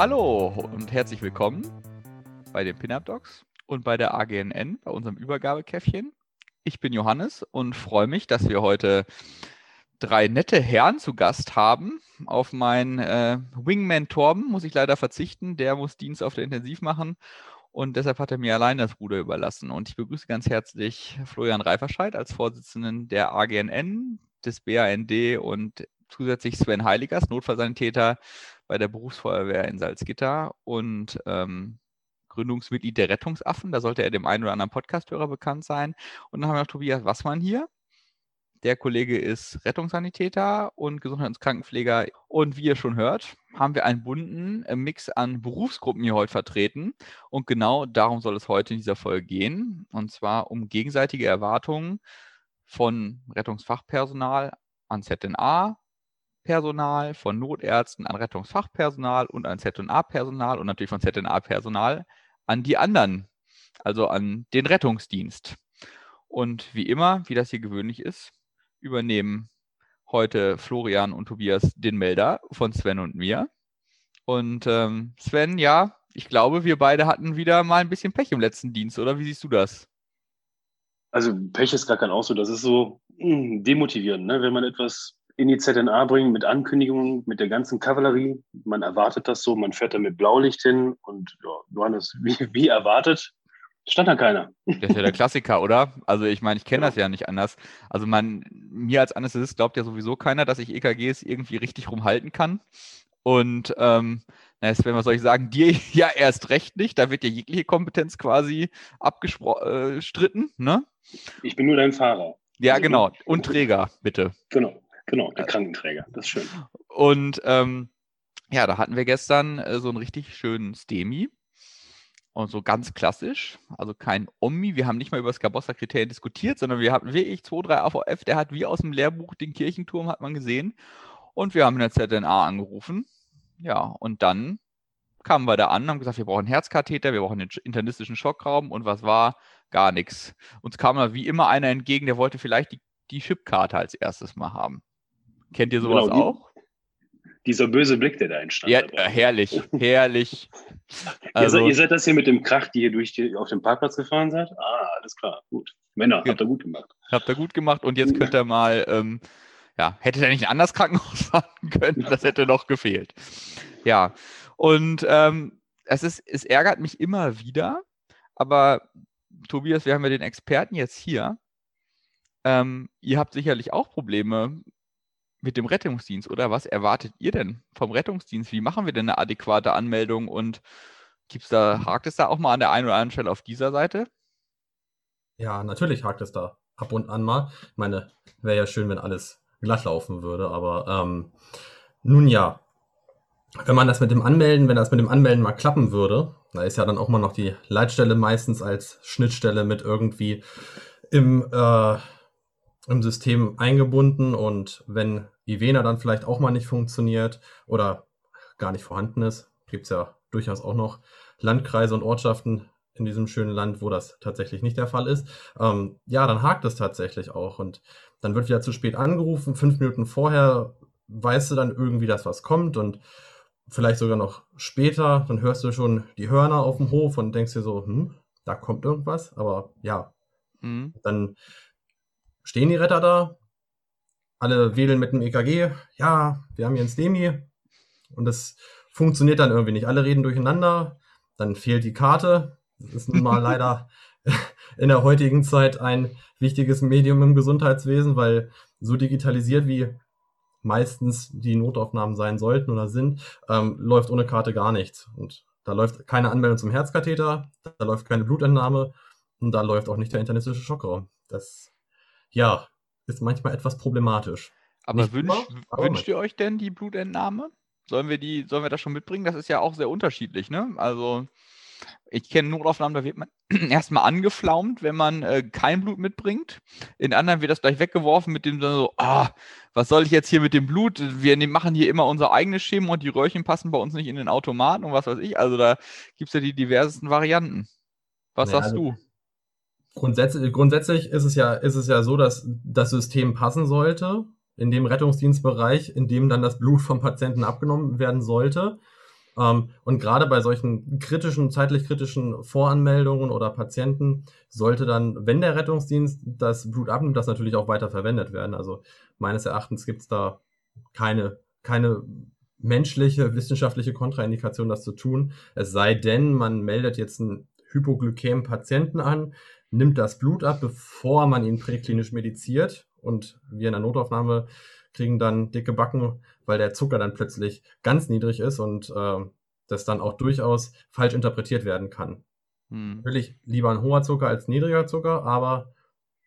Hallo und herzlich willkommen bei den Pin-Up Dogs und bei der AGNN, bei unserem Übergabekäffchen. Ich bin Johannes und freue mich, dass wir heute drei nette Herren zu Gast haben. Auf meinen äh, Wingman Torben muss ich leider verzichten. Der muss Dienst auf der Intensiv machen und deshalb hat er mir allein das Ruder überlassen. Und ich begrüße ganz herzlich Florian Reiferscheid als Vorsitzenden der AGNN, des BAND und zusätzlich Sven Heiligers, Notfallsanitäter bei der Berufsfeuerwehr in Salzgitter und ähm, Gründungsmitglied der Rettungsaffen. Da sollte er dem einen oder anderen Podcasthörer bekannt sein. Und dann haben wir noch Tobias Wassmann hier. Der Kollege ist Rettungssanitäter und Gesundheits- und Krankenpfleger. Und wie ihr schon hört, haben wir einen bunten äh, Mix an Berufsgruppen hier heute vertreten. Und genau darum soll es heute in dieser Folge gehen. Und zwar um gegenseitige Erwartungen von Rettungsfachpersonal an ZNA, Personal, von Notärzten an Rettungsfachpersonal und an ZNA-Personal und natürlich von ZNA-Personal an die anderen, also an den Rettungsdienst. Und wie immer, wie das hier gewöhnlich ist, übernehmen heute Florian und Tobias den Melder von Sven und mir. Und ähm, Sven, ja, ich glaube, wir beide hatten wieder mal ein bisschen Pech im letzten Dienst, oder wie siehst du das? Also Pech ist gar kein Ausdruck, das ist so mh, hm, demotivierend, ne? wenn man etwas in die ZNA bringt mit Ankündigungen, mit der ganzen Kavallerie. Man erwartet das so, man fährt da mit Blaulicht hin und ja, Johannes, wie, wie erwartet, Stand da keiner. Das ist ja der Klassiker, oder? Also ich meine, ich kenne das ja nicht anders. Also man, mir als Anästhesist glaubt ja sowieso keiner, dass ich EKGs irgendwie richtig rumhalten kann. Und ähm, na, wenn was soll ich sagen, dir ja erst recht nicht. Da wird ja jegliche Kompetenz quasi abgestritten, äh, ne? Ich bin nur dein Fahrer. Ja, also, genau. Und Träger, bitte. Genau, genau, der Krankenträger. Das ist schön. Und ähm, ja, da hatten wir gestern äh, so einen richtig schönen Stemi. Und so ganz klassisch, also kein Omni. Wir haben nicht mal über das Gabossa-Kriterien diskutiert, sondern wir hatten wirklich 2, 3 AVF, der hat wie aus dem Lehrbuch den Kirchenturm, hat man gesehen. Und wir haben in der ZNA angerufen. Ja, und dann kamen wir da an, haben gesagt, wir brauchen einen Herzkatheter, wir brauchen einen internistischen Schockraum und was war? Gar nichts. Uns kam da wie immer einer entgegen, der wollte vielleicht die, die Chipkarte als erstes mal haben. Kennt ihr sowas genau, auch? dieser böse Blick, der da entstand. Ja, dabei. herrlich, herrlich. Also, ihr, seid, ihr, seid, das hier mit dem Krach, die ihr durch die, auf dem Parkplatz gefahren seid? Ah, alles klar, gut. Männer, habt ihr gut gemacht. Habt ihr gut gemacht und jetzt könnt ihr mal, ähm, ja, hättet ihr nicht ein anderes Krankenhaus fahren können, das hätte noch gefehlt. Ja, und ähm, es, ist, es ärgert mich immer wieder, aber Tobias, wir haben ja den Experten jetzt hier. Ähm, ihr habt sicherlich auch Probleme mit dem Rettungsdienst, oder? Was erwartet ihr denn vom Rettungsdienst? Wie machen wir denn eine adäquate Anmeldung und gibt's da, hakt es da auch mal an der einen oder anderen Stelle auf dieser Seite? Ja, natürlich hakt es da ab und an mal. Ich meine, wäre ja schön, wenn alles glatt laufen würde, aber ähm, nun ja, wenn man das mit dem Anmelden, wenn das mit dem Anmelden mal klappen würde, da ist ja dann auch mal noch die Leitstelle meistens als Schnittstelle mit irgendwie im äh, im System eingebunden und wenn Ivena dann vielleicht auch mal nicht funktioniert oder gar nicht vorhanden ist, gibt es ja durchaus auch noch Landkreise und Ortschaften in diesem schönen Land, wo das tatsächlich nicht der Fall ist. Ähm, ja, dann hakt es tatsächlich auch und dann wird wieder zu spät angerufen. Fünf Minuten vorher weißt du dann irgendwie, dass was kommt und vielleicht sogar noch später, dann hörst du schon die Hörner auf dem Hof und denkst dir so, hm, da kommt irgendwas, aber ja, mhm. dann stehen die Retter da, alle wedeln mit dem EKG, ja, wir haben hier ein STEMI und das funktioniert dann irgendwie nicht. Alle reden durcheinander, dann fehlt die Karte. Das ist nun mal leider in der heutigen Zeit ein wichtiges Medium im Gesundheitswesen, weil so digitalisiert wie meistens die Notaufnahmen sein sollten oder sind, ähm, läuft ohne Karte gar nichts. Und da läuft keine Anmeldung zum Herzkatheter, da läuft keine Blutentnahme und da läuft auch nicht der internistische Schockraum. Das ja, ist manchmal etwas problematisch. Aber, wünsch, aber wünscht ihr euch denn die Blutentnahme? Sollen wir die, sollen wir das schon mitbringen? Das ist ja auch sehr unterschiedlich, ne? Also ich kenne Notaufnahmen, da wird man erstmal angeflaumt, wenn man äh, kein Blut mitbringt. In anderen wird das gleich weggeworfen mit dem so, ah, was soll ich jetzt hier mit dem Blut? Wir machen hier immer unser eigenes Schema und die Röhrchen passen bei uns nicht in den Automaten und was weiß ich. Also da gibt es ja die diversesten Varianten. Was naja, sagst also, du? Grundsätzlich, grundsätzlich ist es ja, ist es ja so, dass das System passen sollte in dem Rettungsdienstbereich, in dem dann das Blut vom Patienten abgenommen werden sollte. Ähm, und gerade bei solchen kritischen, zeitlich kritischen Voranmeldungen oder Patienten sollte dann, wenn der Rettungsdienst das Blut abnimmt, das natürlich auch weiter verwendet werden. Also meines Erachtens gibt es da keine, keine menschliche, wissenschaftliche Kontraindikation, das zu tun. Es sei denn, man meldet jetzt einen hypoglykämen Patienten an, nimmt das Blut ab, bevor man ihn präklinisch mediziert und wir in der Notaufnahme kriegen dann dicke Backen, weil der Zucker dann plötzlich ganz niedrig ist und äh, das dann auch durchaus falsch interpretiert werden kann. Hm. Natürlich lieber ein hoher Zucker als niedriger Zucker, aber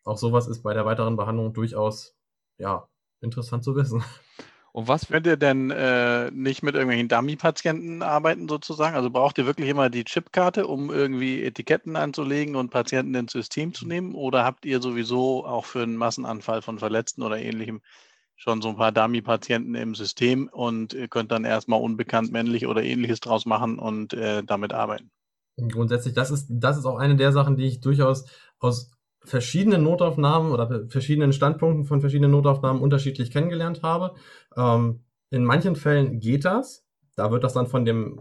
auch sowas ist bei der weiteren Behandlung durchaus ja interessant zu wissen. Und was könnt ihr denn äh, nicht mit irgendwelchen Dummy-Patienten arbeiten sozusagen? Also braucht ihr wirklich immer die Chipkarte, um irgendwie Etiketten anzulegen und Patienten ins System zu nehmen? Oder habt ihr sowieso auch für einen Massenanfall von Verletzten oder ähnlichem schon so ein paar Dummy-Patienten im System und ihr könnt dann erstmal unbekannt männlich oder ähnliches draus machen und äh, damit arbeiten? Grundsätzlich, das ist, das ist auch eine der Sachen, die ich durchaus aus verschiedenen Notaufnahmen oder verschiedenen Standpunkten von verschiedenen Notaufnahmen unterschiedlich kennengelernt habe. Ähm, in manchen Fällen geht das. Da wird das dann von dem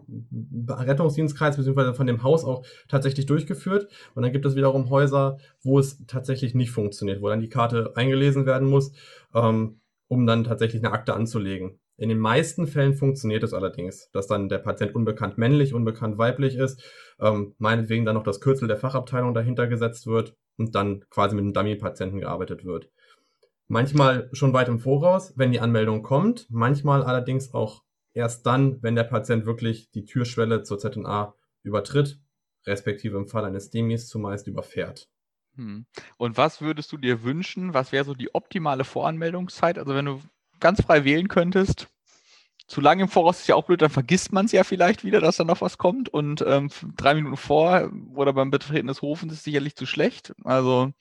Rettungsdienstkreis bzw. von dem Haus auch tatsächlich durchgeführt. Und dann gibt es wiederum Häuser, wo es tatsächlich nicht funktioniert, wo dann die Karte eingelesen werden muss, ähm, um dann tatsächlich eine Akte anzulegen. In den meisten Fällen funktioniert es allerdings, dass dann der Patient unbekannt männlich, unbekannt weiblich ist, ähm, meinetwegen dann noch das Kürzel der Fachabteilung dahinter gesetzt wird und dann quasi mit einem Dummy-Patienten gearbeitet wird. Manchmal schon weit im Voraus, wenn die Anmeldung kommt, manchmal allerdings auch erst dann, wenn der Patient wirklich die Türschwelle zur ZNA übertritt, respektive im Fall eines Demis zumeist überfährt. Hm. Und was würdest du dir wünschen? Was wäre so die optimale Voranmeldungszeit? Also wenn du ganz frei wählen könntest, zu lange im Voraus ist ja auch blöd, dann vergisst man es ja vielleicht wieder, dass da noch was kommt. Und ähm, drei Minuten vor oder beim Betreten des Hofens ist sicherlich zu schlecht. Also,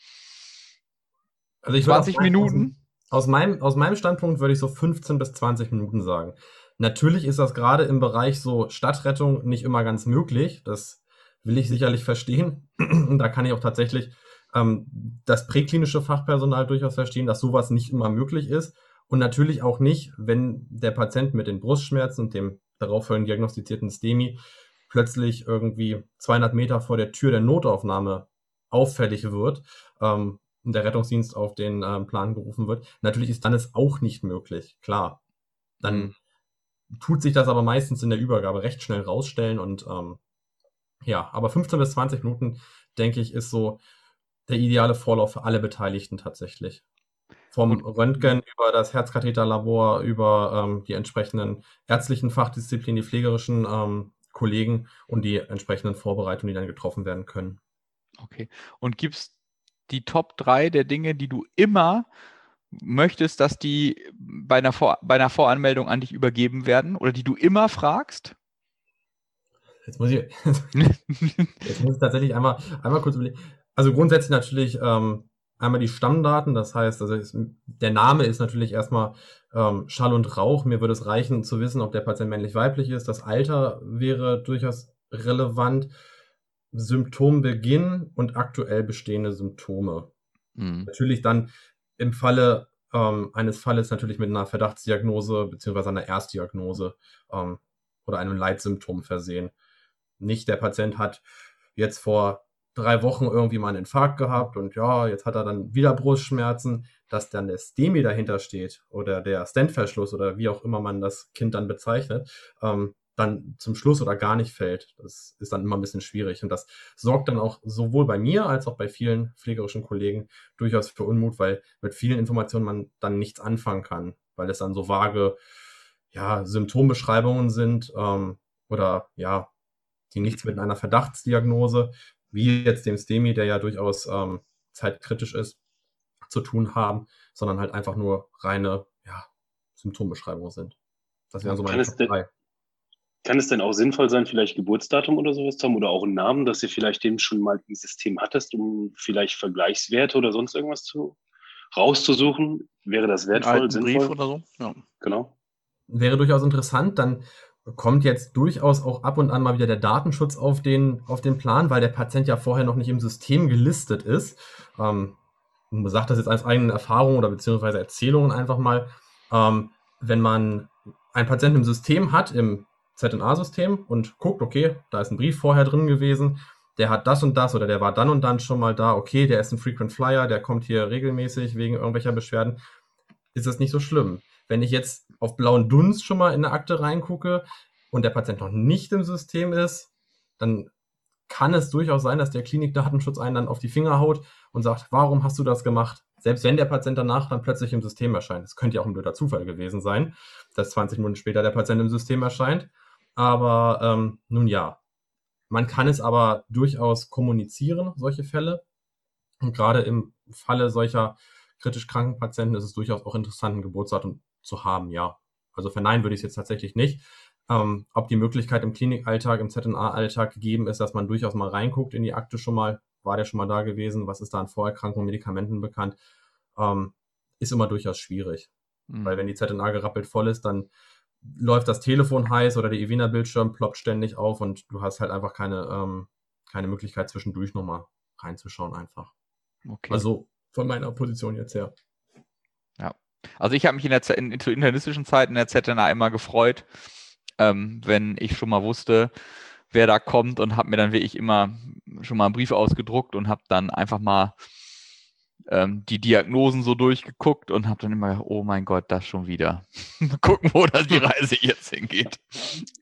also ich 20 Minuten. Aus meinem, aus meinem Standpunkt würde ich so 15 bis 20 Minuten sagen. Natürlich ist das gerade im Bereich so Stadtrettung nicht immer ganz möglich. Das will ich sicherlich verstehen. Und da kann ich auch tatsächlich ähm, das präklinische Fachpersonal durchaus verstehen, dass sowas nicht immer möglich ist. Und natürlich auch nicht, wenn der Patient mit den Brustschmerzen und dem darauffolgend diagnostizierten STEMI plötzlich irgendwie 200 Meter vor der Tür der Notaufnahme auffällig wird ähm, und der Rettungsdienst auf den ähm, Plan gerufen wird. Natürlich ist dann es auch nicht möglich, klar. Dann mhm. tut sich das aber meistens in der Übergabe recht schnell rausstellen und ähm, ja, aber 15 bis 20 Minuten, denke ich, ist so der ideale Vorlauf für alle Beteiligten tatsächlich. Vom Röntgen über das Herzkatheterlabor, über ähm, die entsprechenden ärztlichen Fachdisziplinen, die pflegerischen ähm, Kollegen und die entsprechenden Vorbereitungen, die dann getroffen werden können. Okay. Und gibt es die Top 3 der Dinge, die du immer möchtest, dass die bei einer, Vor bei einer Voranmeldung an dich übergeben werden oder die du immer fragst? Jetzt muss ich, jetzt muss ich tatsächlich einmal, einmal kurz überlegen. Also grundsätzlich natürlich ähm, einmal die Stammdaten, das heißt, also ist, der Name ist natürlich erstmal ähm, Schall und Rauch. Mir würde es reichen zu wissen, ob der Patient männlich-weiblich ist. Das Alter wäre durchaus relevant. Symptombeginn und aktuell bestehende Symptome. Mhm. Natürlich dann im Falle ähm, eines Falles natürlich mit einer Verdachtsdiagnose beziehungsweise einer Erstdiagnose ähm, oder einem Leitsymptom versehen. Nicht der Patient hat jetzt vor drei Wochen irgendwie mal einen Infarkt gehabt und ja, jetzt hat er dann wieder Brustschmerzen, dass dann der STEMI dahinter steht oder der Stentverschluss oder wie auch immer man das Kind dann bezeichnet, ähm, dann zum Schluss oder gar nicht fällt. Das ist dann immer ein bisschen schwierig und das sorgt dann auch sowohl bei mir als auch bei vielen pflegerischen Kollegen durchaus für Unmut, weil mit vielen Informationen man dann nichts anfangen kann, weil es dann so vage ja, Symptombeschreibungen sind ähm, oder ja, die nichts mit einer Verdachtsdiagnose wie jetzt dem STEMI, der ja durchaus ähm, zeitkritisch ist, zu tun haben, sondern halt einfach nur reine ja, Symptombeschreibungen sind. Das wären so meine kann, drei. kann es denn auch sinnvoll sein, vielleicht Geburtsdatum oder sowas zu haben oder auch einen Namen, dass ihr vielleicht den schon mal im System hattest, um vielleicht Vergleichswerte oder sonst irgendwas zu rauszusuchen? Wäre das wertvoll, sinnvoll? Brief oder so? Ja. Genau. Wäre durchaus interessant, dann kommt jetzt durchaus auch ab und an mal wieder der Datenschutz auf den, auf den Plan, weil der Patient ja vorher noch nicht im System gelistet ist. Ähm, man sagt das jetzt als eigene Erfahrung oder beziehungsweise Erzählungen einfach mal. Ähm, wenn man einen Patienten im System hat, im ZNA-System und guckt, okay, da ist ein Brief vorher drin gewesen, der hat das und das oder der war dann und dann schon mal da, okay, der ist ein Frequent Flyer, der kommt hier regelmäßig wegen irgendwelcher Beschwerden, ist das nicht so schlimm. Wenn ich jetzt auf blauen Dunst schon mal in eine Akte reingucke und der Patient noch nicht im System ist, dann kann es durchaus sein, dass der Klinikdatenschutz einen dann auf die Finger haut und sagt, warum hast du das gemacht? Selbst wenn der Patient danach dann plötzlich im System erscheint. Es könnte ja auch ein blöder Zufall gewesen sein, dass 20 Minuten später der Patient im System erscheint. Aber ähm, nun ja, man kann es aber durchaus kommunizieren, solche Fälle. Und gerade im Falle solcher kritisch kranken Patienten ist es durchaus auch interessant, ein Geburtsdatum zu haben, ja. Also verneinen würde ich es jetzt tatsächlich nicht. Ähm, ob die Möglichkeit im Klinikalltag, im ZNA-Alltag gegeben ist, dass man durchaus mal reinguckt in die Akte schon mal, war der schon mal da gewesen, was ist da an Vorerkrankungen, Medikamenten bekannt, ähm, ist immer durchaus schwierig. Mhm. Weil wenn die ZNA gerappelt voll ist, dann läuft das Telefon heiß oder der Evina-Bildschirm ploppt ständig auf und du hast halt einfach keine, ähm, keine Möglichkeit zwischendurch nochmal reinzuschauen einfach. Okay. Also von meiner Position jetzt her. Also ich habe mich in der in, zu internistischen Zeiten in der ZNA immer gefreut, ähm, wenn ich schon mal wusste, wer da kommt und habe mir dann wirklich immer schon mal einen Brief ausgedruckt und habe dann einfach mal ähm, die Diagnosen so durchgeguckt und habe dann immer gedacht, oh mein Gott, das schon wieder. Gucken, wo das die Reise jetzt hingeht.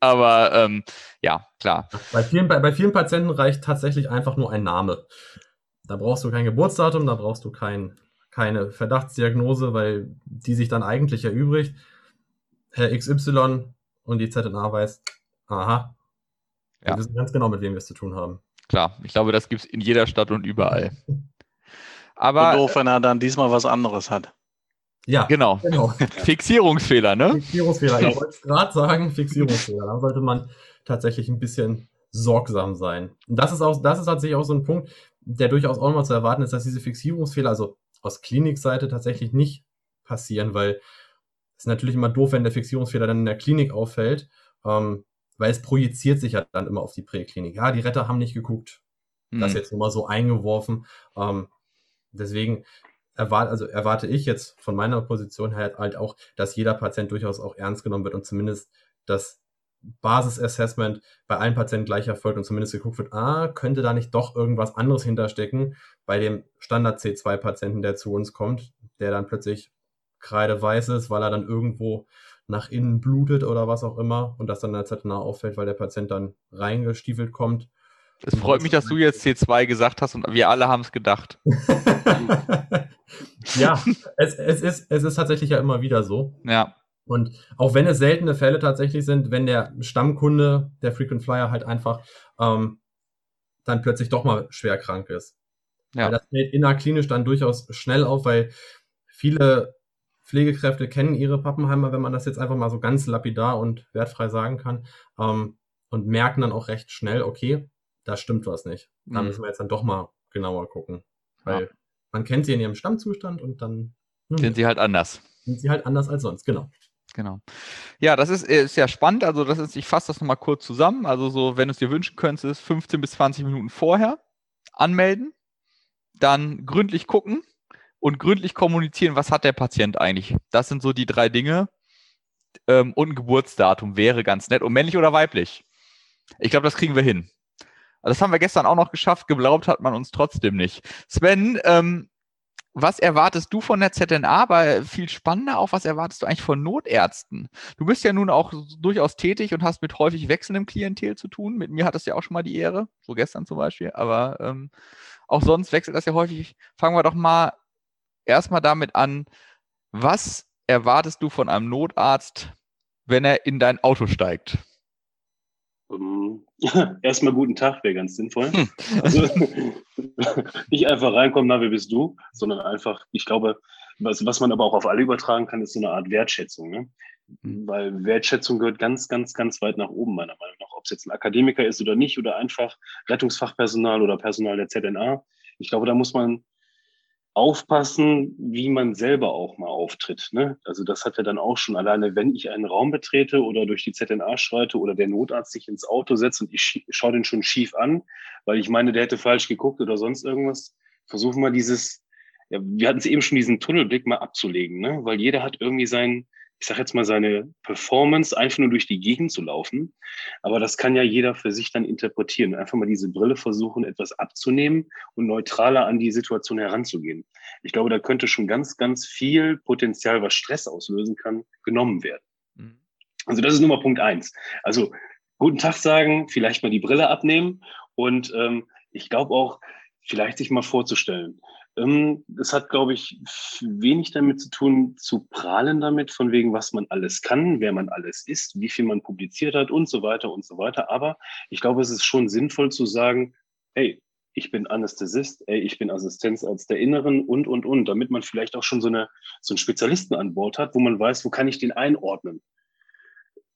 Aber ähm, ja, klar. Bei vielen, bei, bei vielen Patienten reicht tatsächlich einfach nur ein Name. Da brauchst du kein Geburtsdatum, da brauchst du kein, keine Verdachtsdiagnose, weil die sich dann eigentlich erübrigt. Herr XY und die ZNA weiß, aha, ja. wir wissen ganz genau, mit wem wir es zu tun haben. Klar, ich glaube, das gibt es in jeder Stadt und überall. Aber, doof, wenn er dann diesmal was anderes hat. Ja, genau. genau. Fixierungsfehler, ne? Fixierungsfehler. Ich wollte gerade sagen, Fixierungsfehler. Da sollte man tatsächlich ein bisschen sorgsam sein. Und das ist auch, das ist tatsächlich auch so ein Punkt, der durchaus auch nochmal zu erwarten ist, dass diese Fixierungsfehler, also aus Klinikseite tatsächlich nicht passieren, weil es ist natürlich immer doof, wenn der Fixierungsfehler dann in der Klinik auffällt, ähm, weil es projiziert sich ja dann immer auf die Präklinik. Ja, die Retter haben nicht geguckt. Das ist hm. jetzt nur mal so eingeworfen. Ähm, Deswegen erwarte, also erwarte ich jetzt von meiner Position her halt auch, dass jeder Patient durchaus auch ernst genommen wird und zumindest das Basisassessment bei allen Patienten gleich erfolgt und zumindest geguckt wird, ah, könnte da nicht doch irgendwas anderes hinterstecken bei dem Standard C2-Patienten, der zu uns kommt, der dann plötzlich kreideweiß ist, weil er dann irgendwo nach innen blutet oder was auch immer und das dann der ZNA auffällt, weil der Patient dann reingestiefelt kommt es freut mich, dass du jetzt C2 gesagt hast und wir alle haben es gedacht. ja, es, es, ist, es ist tatsächlich ja immer wieder so. Ja. Und auch wenn es seltene Fälle tatsächlich sind, wenn der Stammkunde, der Frequent Flyer halt einfach ähm, dann plötzlich doch mal schwer krank ist. Ja. Weil das fällt innerklinisch dann durchaus schnell auf, weil viele Pflegekräfte kennen ihre Pappenheimer, wenn man das jetzt einfach mal so ganz lapidar und wertfrei sagen kann, ähm, und merken dann auch recht schnell, okay, da stimmt was nicht. Da mhm. müssen wir jetzt dann doch mal genauer gucken. Weil ja. man kennt sie in ihrem Stammzustand und dann hm, sind sie halt anders. Sind sie halt anders als sonst, genau. Genau. Ja, das ist, ist ja spannend. Also, das ist, ich fasse das nochmal kurz zusammen. Also, so, wenn du es dir wünschen könntest, ist 15 bis 20 Minuten vorher anmelden, dann gründlich gucken und gründlich kommunizieren, was hat der Patient eigentlich. Das sind so die drei Dinge. Ähm, und ein Geburtsdatum wäre ganz nett. Und männlich oder weiblich? Ich glaube, das kriegen wir hin. Das haben wir gestern auch noch geschafft, geglaubt hat man uns trotzdem nicht. Sven, ähm, was erwartest du von der ZNA? Aber viel spannender auch, was erwartest du eigentlich von Notärzten? Du bist ja nun auch durchaus tätig und hast mit häufig wechselndem Klientel zu tun. Mit mir hat das ja auch schon mal die Ehre, so gestern zum Beispiel. Aber ähm, auch sonst wechselt das ja häufig. Fangen wir doch mal erstmal damit an. Was erwartest du von einem Notarzt, wenn er in dein Auto steigt? Erstmal guten Tag wäre ganz sinnvoll. Hm. Also, nicht einfach reinkommen, na, wer bist du, sondern einfach, ich glaube, was, was man aber auch auf alle übertragen kann, ist so eine Art Wertschätzung. Ne? Hm. Weil Wertschätzung gehört ganz, ganz, ganz weit nach oben, meiner Meinung nach. Ob es jetzt ein Akademiker ist oder nicht, oder einfach Rettungsfachpersonal oder Personal der ZNA. Ich glaube, da muss man aufpassen, wie man selber auch mal auftritt. Ne? Also das hat er dann auch schon alleine, wenn ich einen Raum betrete oder durch die ZNA schreite oder der Notarzt sich ins Auto setzt und ich schaue den schon schief an, weil ich meine, der hätte falsch geguckt oder sonst irgendwas. Versuchen wir dieses, ja, wir hatten es eben schon, diesen Tunnelblick mal abzulegen, ne? weil jeder hat irgendwie sein, ich sage jetzt mal, seine Performance einfach nur durch die Gegend zu laufen. Aber das kann ja jeder für sich dann interpretieren. Einfach mal diese Brille versuchen, etwas abzunehmen und neutraler an die Situation heranzugehen. Ich glaube, da könnte schon ganz, ganz viel Potenzial, was Stress auslösen kann, genommen werden. Mhm. Also das ist Nummer Punkt eins. Also guten Tag sagen, vielleicht mal die Brille abnehmen und ähm, ich glaube auch, vielleicht sich mal vorzustellen. Ähm, es hat, glaube ich, wenig damit zu tun, zu prahlen damit, von wegen, was man alles kann, wer man alles ist, wie viel man publiziert hat und so weiter und so weiter. Aber ich glaube, es ist schon sinnvoll zu sagen, hey, ich bin Anästhesist, ey, ich bin Assistenzarzt der Inneren und, und, und, damit man vielleicht auch schon so, eine, so einen Spezialisten an Bord hat, wo man weiß, wo kann ich den einordnen.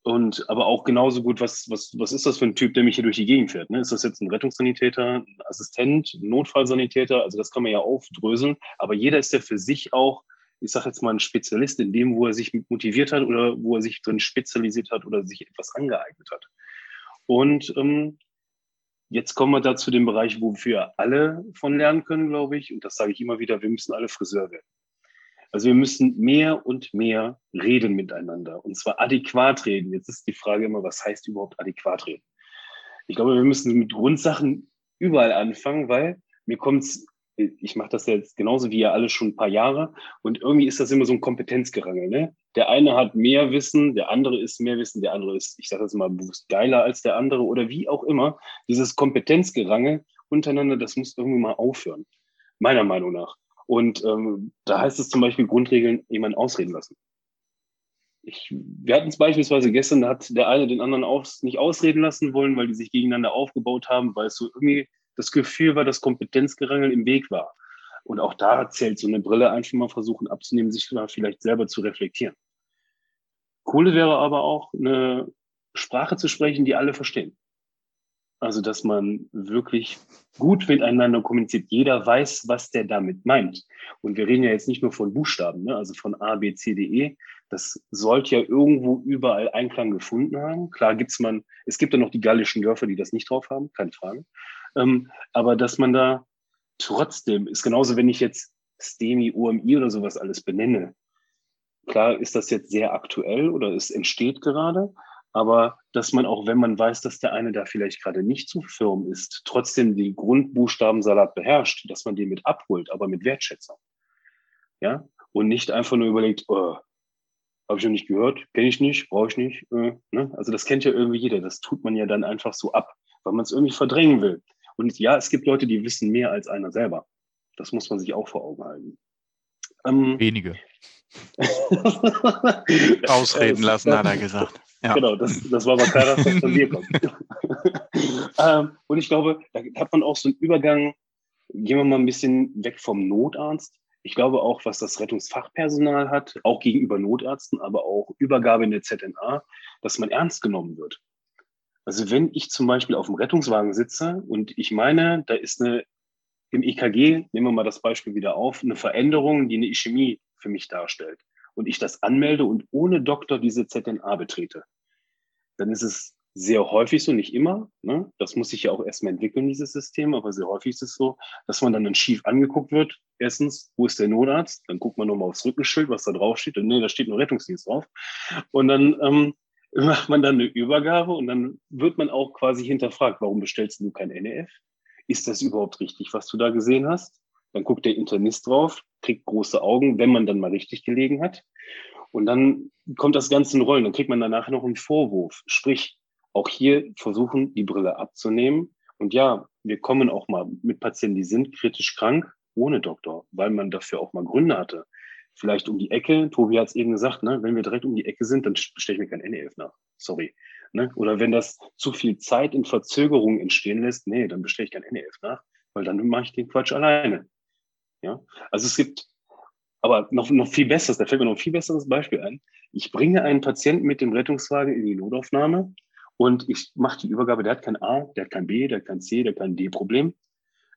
Und aber auch genauso gut, was, was, was ist das für ein Typ, der mich hier durch die Gegend fährt? Ne? Ist das jetzt ein Rettungssanitäter, ein Assistent, ein Notfallsanitäter? Also das kann man ja aufdröseln. Aber jeder ist ja für sich auch, ich sage jetzt mal, ein Spezialist in dem, wo er sich motiviert hat oder wo er sich drin spezialisiert hat oder sich etwas angeeignet hat. Und ähm, jetzt kommen wir da zu dem Bereich, wo wir alle von lernen können, glaube ich. Und das sage ich immer wieder, wir müssen alle Friseur werden. Also wir müssen mehr und mehr reden miteinander und zwar adäquat reden. Jetzt ist die Frage immer, was heißt überhaupt adäquat reden? Ich glaube, wir müssen mit Grundsachen überall anfangen, weil mir kommt's, ich mache das jetzt genauso wie ihr alle schon ein paar Jahre und irgendwie ist das immer so ein Kompetenzgerangel. Ne? Der eine hat mehr Wissen, der andere ist mehr Wissen, der andere ist, ich sage jetzt mal bewusst geiler als der andere oder wie auch immer. Dieses Kompetenzgerangel untereinander, das muss irgendwie mal aufhören, meiner Meinung nach. Und ähm, da heißt es zum Beispiel Grundregeln, jemanden ausreden lassen. Ich, wir hatten es beispielsweise gestern, da hat der eine den anderen aus, nicht ausreden lassen wollen, weil die sich gegeneinander aufgebaut haben, weil es so irgendwie das Gefühl war, dass Kompetenzgerangel im Weg war. Und auch da zählt so eine Brille einfach mal versuchen abzunehmen, sich vielleicht selber zu reflektieren. Coole wäre aber auch, eine Sprache zu sprechen, die alle verstehen. Also, dass man wirklich gut miteinander kommuniziert. Jeder weiß, was der damit meint. Und wir reden ja jetzt nicht nur von Buchstaben, ne? also von A, B, C, D, E. Das sollte ja irgendwo überall Einklang gefunden haben. Klar gibt's man, es gibt ja noch die gallischen Dörfer, die das nicht drauf haben, keine Frage. Ähm, aber dass man da trotzdem, ist genauso, wenn ich jetzt STEMI, OMI oder sowas alles benenne. Klar ist das jetzt sehr aktuell oder es entsteht gerade, aber dass man auch, wenn man weiß, dass der eine da vielleicht gerade nicht so firm ist, trotzdem die Grundbuchstabensalat beherrscht, dass man den mit abholt, aber mit Wertschätzung. Ja, und nicht einfach nur überlegt, oh, habe ich noch nicht gehört, kenne ich nicht, brauche ich nicht. Äh, ne? Also das kennt ja irgendwie jeder. Das tut man ja dann einfach so ab, weil man es irgendwie verdrängen will. Und ja, es gibt Leute, die wissen mehr als einer selber. Das muss man sich auch vor Augen halten. Ähm, Wenige. Ausreden lassen, hat er gesagt. Ja. Genau, das, das war aber keiner, was von dir kommt. ähm, und ich glaube, da hat man auch so einen Übergang, gehen wir mal ein bisschen weg vom Notarzt. Ich glaube auch, was das Rettungsfachpersonal hat, auch gegenüber Notärzten, aber auch Übergabe in der ZNA, dass man ernst genommen wird. Also wenn ich zum Beispiel auf dem Rettungswagen sitze und ich meine, da ist eine im EKG, nehmen wir mal das Beispiel wieder auf, eine Veränderung, die eine Ischämie für mich darstellt und ich das anmelde und ohne Doktor diese ZNA betrete, dann ist es sehr häufig so, nicht immer, ne? das muss sich ja auch erstmal entwickeln, dieses System, aber sehr häufig ist es so, dass man dann, dann schief angeguckt wird. Erstens, wo ist der Notarzt? Dann guckt man nochmal aufs Rückenschild, was da drauf steht. Und nee, da steht nur Rettungsdienst drauf. Und dann ähm, macht man dann eine Übergabe und dann wird man auch quasi hinterfragt, warum bestellst du kein NEF? Ist das überhaupt richtig, was du da gesehen hast? Dann guckt der Internist drauf, kriegt große Augen, wenn man dann mal richtig gelegen hat. Und dann kommt das Ganze in Rollen. Dann kriegt man danach noch einen Vorwurf. Sprich, auch hier versuchen, die Brille abzunehmen. Und ja, wir kommen auch mal mit Patienten, die sind kritisch krank, ohne Doktor, weil man dafür auch mal Gründe hatte. Vielleicht um die Ecke, Tobi hat es eben gesagt, ne, wenn wir direkt um die Ecke sind, dann stelle ich mir kein NEF nach. Sorry. Ne? Oder wenn das zu viel Zeit in Verzögerung entstehen lässt, nee, dann bestelle ich kein NEF nach, weil dann mache ich den Quatsch alleine. Ja? Also es gibt aber noch, noch viel besseres, da fällt mir noch ein viel besseres Beispiel ein. Ich bringe einen Patienten mit dem Rettungswagen in die Notaufnahme und ich mache die Übergabe, der hat kein A, der hat kein B, der hat kein C, der hat kein D-Problem.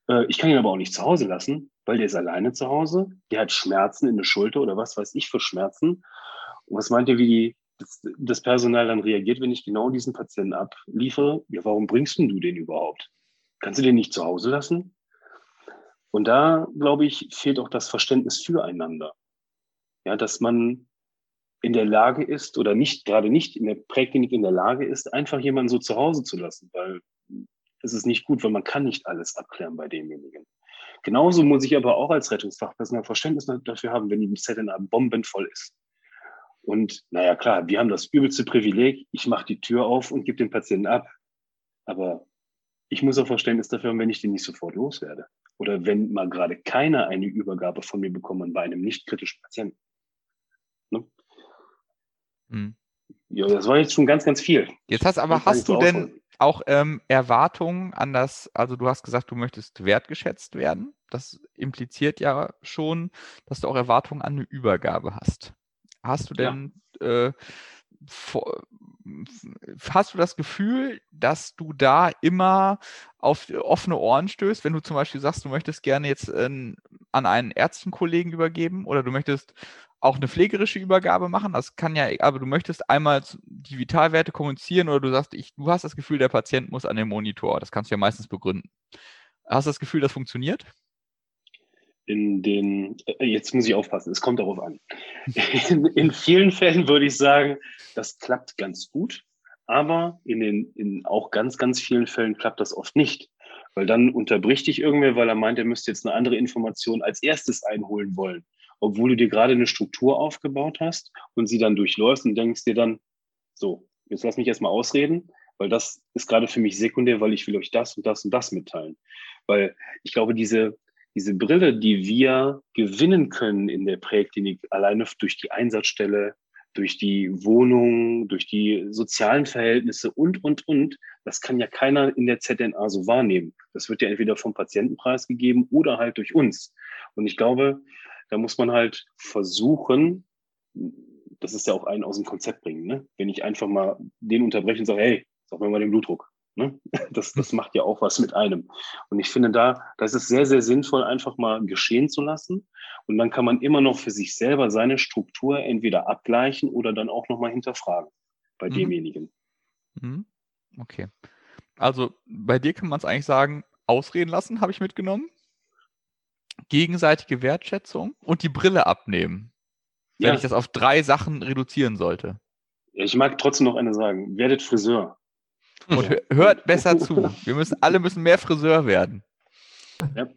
Äh, ich kann ihn aber auch nicht zu Hause lassen, weil der ist alleine zu Hause, der hat Schmerzen in der Schulter oder was weiß ich für Schmerzen. Und was meint ihr, wie das, das Personal dann reagiert, wenn ich genau diesen Patienten abliefere? Ja, warum bringst du den überhaupt? Kannst du den nicht zu Hause lassen? Und da, glaube ich, fehlt auch das Verständnis füreinander. Ja, dass man in der Lage ist oder nicht, gerade nicht in der Präklinik in der Lage ist, einfach jemanden so zu Hause zu lassen, weil es ist nicht gut, weil man kann nicht alles abklären bei demjenigen. Genauso muss ich aber auch als Rettungsfachpersonal Verständnis dafür haben, wenn die ZNA bombenvoll ist. Und naja, klar, wir haben das übelste Privileg, ich mache die Tür auf und gebe den Patienten ab. Aber ich muss auch Verständnis dafür haben, wenn ich den nicht sofort loswerde. Oder wenn mal gerade keiner eine Übergabe von mir bekommt bei einem nicht kritischen Patienten. Ne? Hm. Ja, das war jetzt schon ganz, ganz viel. Jetzt hast aber, hast du denn auch ähm, Erwartungen an das, also du hast gesagt, du möchtest wertgeschätzt werden. Das impliziert ja schon, dass du auch Erwartungen an eine Übergabe hast. Hast du denn ja. äh, vor, hast du das Gefühl, dass du da immer auf offene Ohren stößt, wenn du zum Beispiel sagst, du möchtest gerne jetzt äh, an einen Ärztenkollegen übergeben oder du möchtest auch eine pflegerische Übergabe machen. Das kann ja, aber du möchtest einmal die Vitalwerte kommunizieren oder du sagst, ich, du hast das Gefühl, der Patient muss an den Monitor. Das kannst du ja meistens begründen. Hast du das Gefühl, das funktioniert? In den, äh, jetzt muss ich aufpassen, es kommt darauf an. In, in vielen Fällen würde ich sagen, das klappt ganz gut, aber in den, in auch ganz, ganz vielen Fällen klappt das oft nicht. Weil dann unterbricht dich irgendwer, weil er meint, er müsste jetzt eine andere Information als erstes einholen wollen obwohl du dir gerade eine Struktur aufgebaut hast und sie dann durchläufst und denkst dir dann, so, jetzt lass mich erstmal ausreden, weil das ist gerade für mich sekundär, weil ich will euch das und das und das mitteilen. Weil ich glaube, diese, diese Brille, die wir gewinnen können in der Präklinik, alleine durch die Einsatzstelle, durch die Wohnung, durch die sozialen Verhältnisse und, und, und, das kann ja keiner in der ZNA so wahrnehmen. Das wird ja entweder vom Patientenpreis gegeben oder halt durch uns. Und ich glaube, da muss man halt versuchen, das ist ja auch ein aus dem Konzept bringen, ne? wenn ich einfach mal den unterbreche und sage, hey, sag mir mal den Blutdruck. Ne? Das, das macht ja auch was mit einem. Und ich finde da, das ist sehr, sehr sinnvoll, einfach mal geschehen zu lassen. Und dann kann man immer noch für sich selber seine Struktur entweder abgleichen oder dann auch nochmal hinterfragen bei mhm. demjenigen. Mhm. Okay. Also bei dir kann man es eigentlich sagen, ausreden lassen, habe ich mitgenommen gegenseitige Wertschätzung und die Brille abnehmen. Wenn ja. ich das auf drei Sachen reduzieren sollte. Ich mag trotzdem noch eine sagen. Werdet Friseur. Und hört besser zu. Wir müssen, alle müssen mehr Friseur werden. Ja,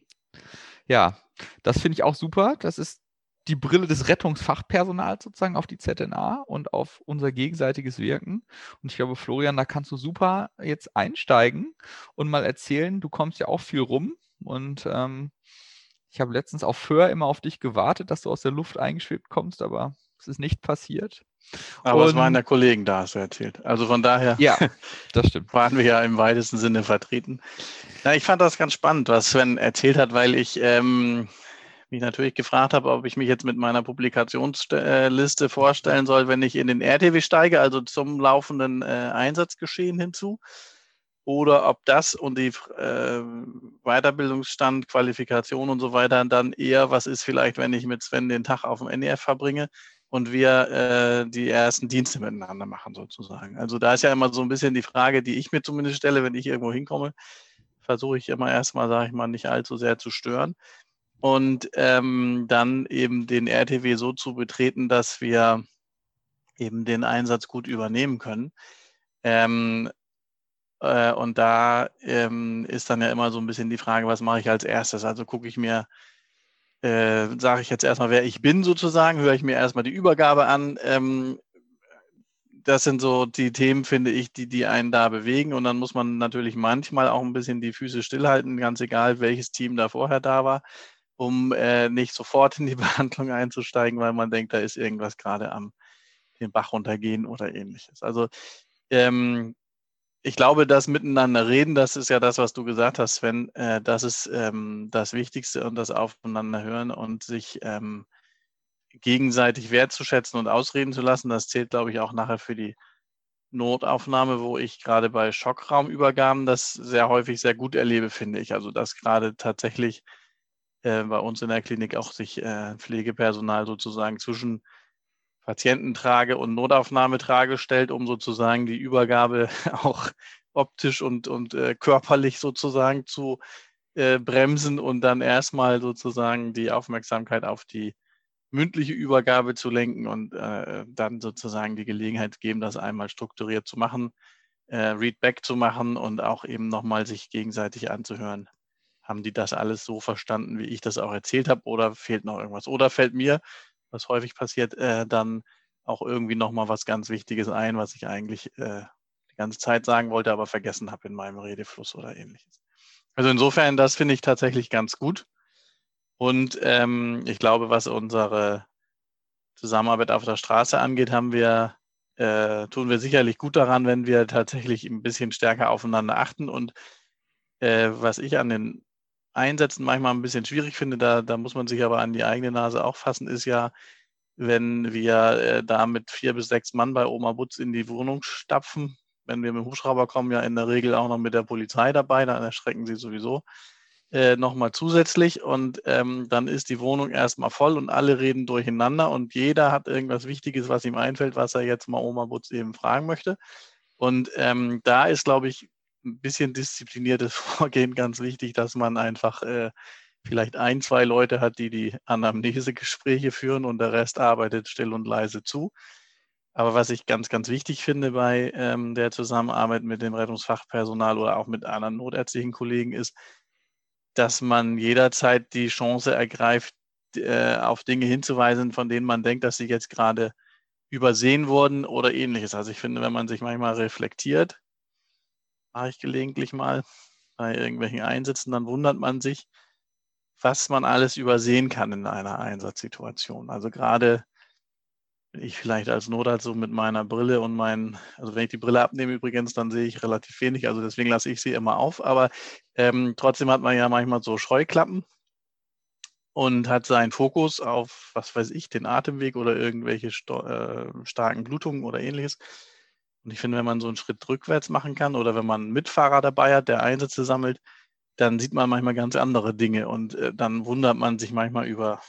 ja das finde ich auch super. Das ist die Brille des Rettungsfachpersonals sozusagen auf die ZNA und auf unser gegenseitiges Wirken. Und ich glaube, Florian, da kannst du super jetzt einsteigen und mal erzählen, du kommst ja auch viel rum und ähm, ich habe letztens auf Föhr immer auf dich gewartet, dass du aus der Luft eingeschwebt kommst, aber es ist nicht passiert. Aber Und, es waren ja Kollegen da, hast du erzählt. Also von daher ja, das stimmt. waren wir ja im weitesten Sinne vertreten. Na, ich fand das ganz spannend, was Sven erzählt hat, weil ich ähm, mich natürlich gefragt habe, ob ich mich jetzt mit meiner Publikationsliste vorstellen soll, wenn ich in den RTW steige, also zum laufenden äh, Einsatzgeschehen hinzu oder ob das und die äh, Weiterbildungsstand, Qualifikation und so weiter dann eher was ist, vielleicht, wenn ich mit Sven den Tag auf dem NEF verbringe und wir äh, die ersten Dienste miteinander machen, sozusagen. Also da ist ja immer so ein bisschen die Frage, die ich mir zumindest stelle, wenn ich irgendwo hinkomme, versuche ich immer erstmal, sage ich mal, nicht allzu sehr zu stören. Und ähm, dann eben den RTW so zu betreten, dass wir eben den Einsatz gut übernehmen können. Ähm, äh, und da ähm, ist dann ja immer so ein bisschen die Frage, was mache ich als erstes? Also gucke ich mir, äh, sage ich jetzt erstmal, wer ich bin sozusagen, höre ich mir erstmal die Übergabe an. Ähm, das sind so die Themen, finde ich, die, die einen da bewegen. Und dann muss man natürlich manchmal auch ein bisschen die Füße stillhalten, ganz egal, welches Team da vorher da war, um äh, nicht sofort in die Behandlung einzusteigen, weil man denkt, da ist irgendwas gerade am den Bach runtergehen oder ähnliches. Also ähm, ich glaube, das Miteinander reden, das ist ja das, was du gesagt hast, Sven. Äh, das ist ähm, das Wichtigste und das Aufeinander hören und sich ähm, gegenseitig wertzuschätzen und ausreden zu lassen. Das zählt, glaube ich, auch nachher für die Notaufnahme, wo ich gerade bei Schockraumübergaben das sehr häufig sehr gut erlebe, finde ich. Also, dass gerade tatsächlich äh, bei uns in der Klinik auch sich äh, Pflegepersonal sozusagen zwischen Patiententrage und Notaufnahmetrage stellt, um sozusagen die Übergabe auch optisch und, und äh, körperlich sozusagen zu äh, bremsen und dann erstmal sozusagen die Aufmerksamkeit auf die mündliche Übergabe zu lenken und äh, dann sozusagen die Gelegenheit geben, das einmal strukturiert zu machen, äh, Readback zu machen und auch eben nochmal sich gegenseitig anzuhören. Haben die das alles so verstanden, wie ich das auch erzählt habe oder fehlt noch irgendwas? Oder fällt mir, was häufig passiert, äh, dann auch irgendwie nochmal was ganz Wichtiges ein, was ich eigentlich äh, die ganze Zeit sagen wollte, aber vergessen habe in meinem Redefluss oder ähnliches. Also insofern, das finde ich tatsächlich ganz gut. Und ähm, ich glaube, was unsere Zusammenarbeit auf der Straße angeht, haben wir, äh, tun wir sicherlich gut daran, wenn wir tatsächlich ein bisschen stärker aufeinander achten. Und äh, was ich an den Einsätzen manchmal ein bisschen schwierig finde, da, da muss man sich aber an die eigene Nase auch fassen, ist ja, wenn wir äh, da mit vier bis sechs Mann bei Oma Butz in die Wohnung stapfen. Wenn wir mit dem Hubschrauber kommen, ja in der Regel auch noch mit der Polizei dabei, dann erschrecken sie sowieso äh, nochmal zusätzlich und ähm, dann ist die Wohnung erstmal voll und alle reden durcheinander und jeder hat irgendwas Wichtiges, was ihm einfällt, was er jetzt mal Oma Butz eben fragen möchte. Und ähm, da ist, glaube ich, ein bisschen diszipliniertes Vorgehen ganz wichtig, dass man einfach äh, vielleicht ein, zwei Leute hat, die die Anamnesegespräche führen und der Rest arbeitet still und leise zu. Aber was ich ganz, ganz wichtig finde bei ähm, der Zusammenarbeit mit dem Rettungsfachpersonal oder auch mit anderen notärztlichen Kollegen ist, dass man jederzeit die Chance ergreift, äh, auf Dinge hinzuweisen, von denen man denkt, dass sie jetzt gerade übersehen wurden oder ähnliches. Also ich finde, wenn man sich manchmal reflektiert, mache ich gelegentlich mal bei irgendwelchen Einsätzen, dann wundert man sich, was man alles übersehen kann in einer Einsatzsituation. Also gerade ich vielleicht als Notarzt so mit meiner Brille und meinen, also wenn ich die Brille abnehme übrigens, dann sehe ich relativ wenig, also deswegen lasse ich sie immer auf, aber ähm, trotzdem hat man ja manchmal so Scheuklappen und hat seinen Fokus auf, was weiß ich, den Atemweg oder irgendwelche äh, starken Blutungen oder ähnliches. Und ich finde, wenn man so einen Schritt rückwärts machen kann oder wenn man einen Mitfahrer dabei hat, der Einsätze sammelt, dann sieht man manchmal ganz andere Dinge und äh, dann wundert man sich manchmal über